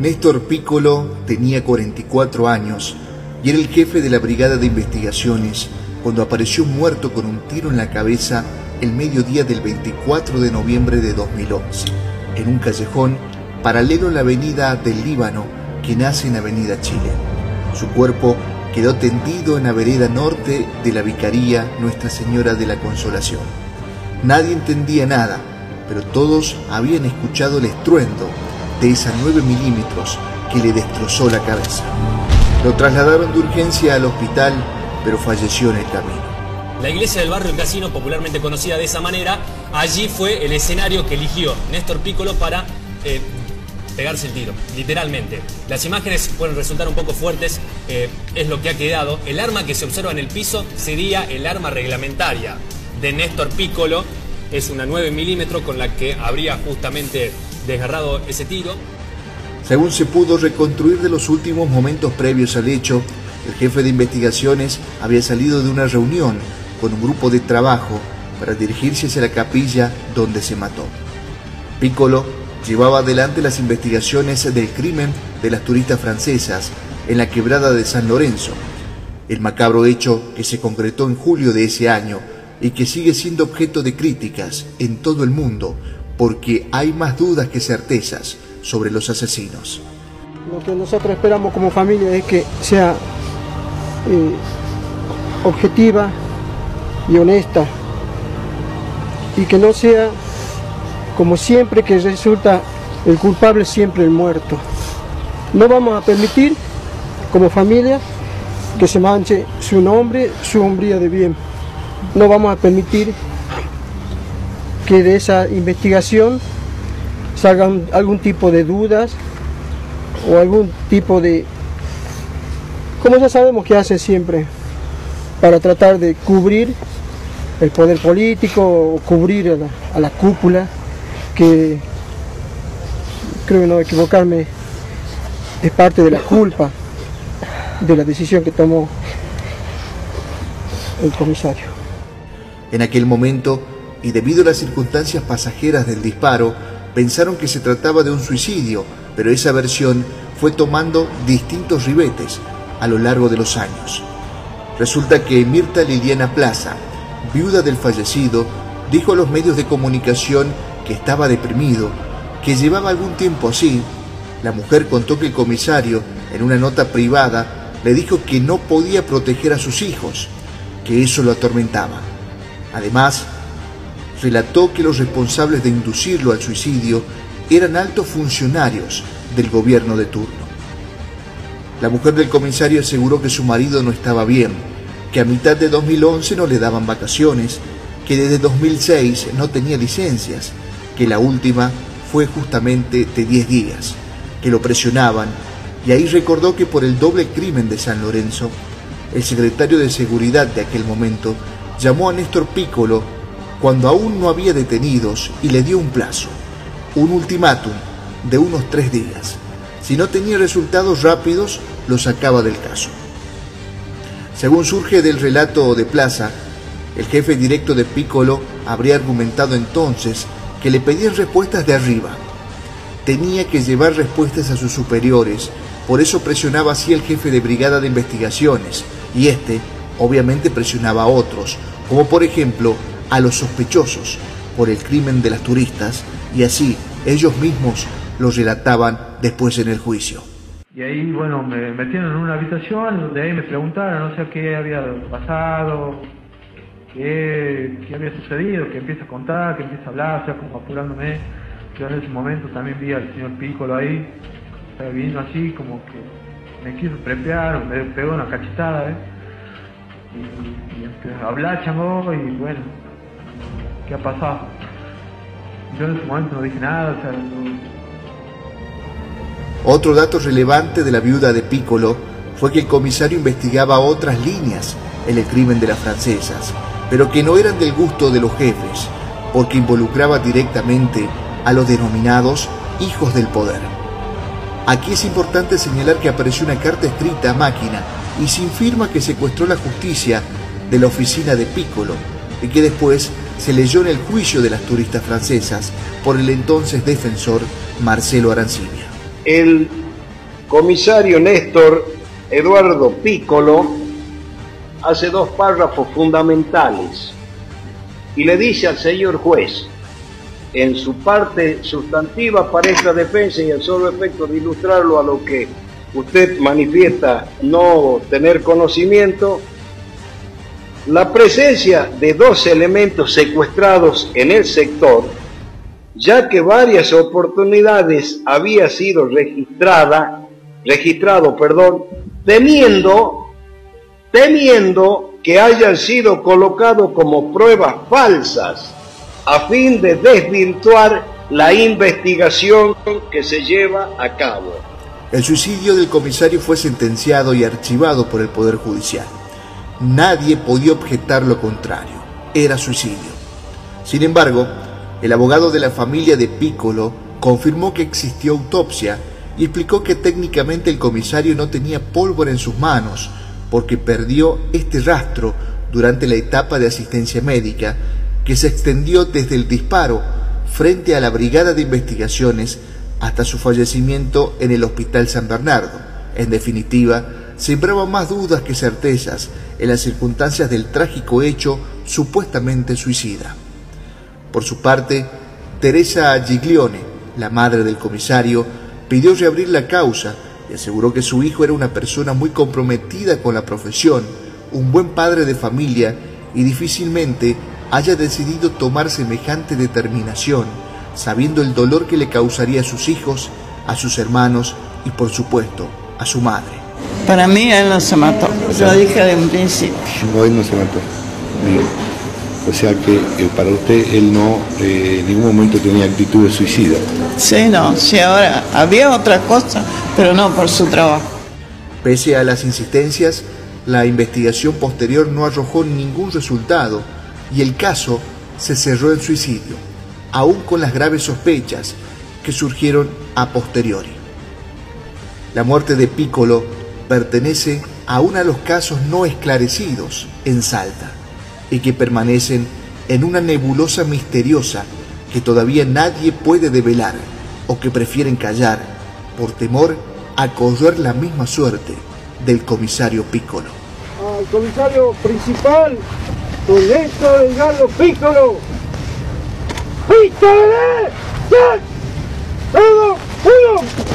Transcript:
Néstor Piccolo tenía 44 años y era el jefe de la Brigada de Investigaciones cuando apareció muerto con un tiro en la cabeza el mediodía del 24 de noviembre de 2011, en un callejón paralelo a la avenida del Líbano que nace en Avenida Chile. Su cuerpo quedó tendido en la vereda norte de la Vicaría Nuestra Señora de la Consolación. Nadie entendía nada, pero todos habían escuchado el estruendo de esa 9 milímetros que le destrozó la cabeza. Lo trasladaron de urgencia al hospital, pero falleció en el camino. La iglesia del barrio El Casino, popularmente conocida de esa manera, allí fue el escenario que eligió Néstor Piccolo para eh, pegarse el tiro, literalmente. Las imágenes pueden resultar un poco fuertes, eh, es lo que ha quedado. El arma que se observa en el piso sería el arma reglamentaria de Néstor Piccolo. Es una 9 milímetros con la que habría justamente desgarrado ese tiro. Según se pudo reconstruir de los últimos momentos previos al hecho, el jefe de investigaciones había salido de una reunión con un grupo de trabajo para dirigirse hacia la capilla donde se mató. Piccolo llevaba adelante las investigaciones del crimen de las turistas francesas en la quebrada de San Lorenzo, el macabro hecho que se concretó en julio de ese año y que sigue siendo objeto de críticas en todo el mundo porque hay más dudas que certezas sobre los asesinos. Lo que nosotros esperamos como familia es que sea eh, objetiva y honesta y que no sea como siempre que resulta el culpable siempre el muerto. No vamos a permitir como familia que se manche su nombre, su hombría de bien. No vamos a permitir que de esa investigación salgan algún tipo de dudas o algún tipo de, como ya sabemos que hace siempre, para tratar de cubrir el poder político o cubrir a la, cúpula, que creo no equivocarme, es parte de la culpa de la decisión que tomó el comisario. En aquel momento y debido a las circunstancias pasajeras del disparo, pensaron que se trataba de un suicidio, pero esa versión fue tomando distintos ribetes a lo largo de los años. Resulta que Mirta Liliana Plaza, viuda del fallecido, dijo a los medios de comunicación que estaba deprimido, que llevaba algún tiempo así. La mujer contó que el comisario, en una nota privada, le dijo que no podía proteger a sus hijos, que eso lo atormentaba. Además, relató que los responsables de inducirlo al suicidio eran altos funcionarios del gobierno de turno. La mujer del comisario aseguró que su marido no estaba bien, que a mitad de 2011 no le daban vacaciones, que desde 2006 no tenía licencias, que la última fue justamente de 10 días, que lo presionaban, y ahí recordó que por el doble crimen de San Lorenzo, el secretario de Seguridad de aquel momento llamó a Néstor Piccolo cuando aún no había detenidos y le dio un plazo, un ultimátum de unos tres días. Si no tenía resultados rápidos, lo sacaba del caso. Según surge del relato de Plaza, el jefe directo de Piccolo habría argumentado entonces que le pedían respuestas de arriba. Tenía que llevar respuestas a sus superiores, por eso presionaba así el jefe de brigada de investigaciones, y este obviamente presionaba a otros, como por ejemplo a los sospechosos por el crimen de las turistas y así ellos mismos lo relataban después en el juicio. Y ahí, bueno, me metieron en una habitación donde ahí me preguntaron, no sé qué había pasado, qué, qué había sucedido, que empieza a contar, que empieza a hablar, o sea, como apurándome. Yo en ese momento también vi al señor Piccolo ahí, vino así como que me quiso prepear, me pegó una cachetada, ¿eh? Y, y empezó a hablar, chamo, y bueno, ¿qué ha pasado? Yo en momento no dije nada, Otro dato relevante de la viuda de Piccolo fue que el comisario investigaba otras líneas en el crimen de las francesas, pero que no eran del gusto de los jefes, porque involucraba directamente a los denominados hijos del poder. Aquí es importante señalar que apareció una carta escrita a máquina y sin firma que secuestró la justicia de la oficina de Piccolo y que después se leyó en el juicio de las turistas francesas por el entonces defensor Marcelo Arancibia. Él comisario Néstor Eduardo Piccolo hace dos párrafos fundamentales y le dice al señor juez, en su parte sustantiva para esta defensa y el solo efecto de ilustrarlo a lo que usted manifiesta no tener conocimiento, la presencia de dos elementos secuestrados en el sector, ya que varias oportunidades había sido registrada, registrado, perdón, temiendo, temiendo que hayan sido colocados como pruebas falsas a fin de desvirtuar la investigación que se lleva a cabo. El suicidio del comisario fue sentenciado y archivado por el Poder Judicial. Nadie podía objetar lo contrario. Era suicidio. Sin embargo, el abogado de la familia de Piccolo confirmó que existió autopsia y explicó que técnicamente el comisario no tenía pólvora en sus manos porque perdió este rastro durante la etapa de asistencia médica que se extendió desde el disparo frente a la Brigada de Investigaciones hasta su fallecimiento en el Hospital San Bernardo. En definitiva, sembraba más dudas que certezas en las circunstancias del trágico hecho supuestamente suicida. Por su parte, Teresa Giglione, la madre del comisario, pidió reabrir la causa y aseguró que su hijo era una persona muy comprometida con la profesión, un buen padre de familia y difícilmente haya decidido tomar semejante determinación, sabiendo el dolor que le causaría a sus hijos, a sus hermanos y por supuesto a su madre. Para mí él no se mató, lo dije de un principio. No, él no se mató. O sea que eh, para usted él no eh, en ningún momento tenía actitud de suicida. Sí, no, sí, ahora había otra cosa, pero no por su trabajo. Pese a las insistencias, la investigación posterior no arrojó ningún resultado y el caso se cerró en suicidio, aún con las graves sospechas que surgieron a posteriori. La muerte de Piccolo pertenece a uno de los casos no esclarecidos en Salta y que permanecen en una nebulosa misteriosa que todavía nadie puede develar o que prefieren callar por temor a correr la misma suerte del comisario Piccolo. Al comisario principal Don Néstor Edgardo Piccolo. ¡Ya! ¡Todo! ¡Uno!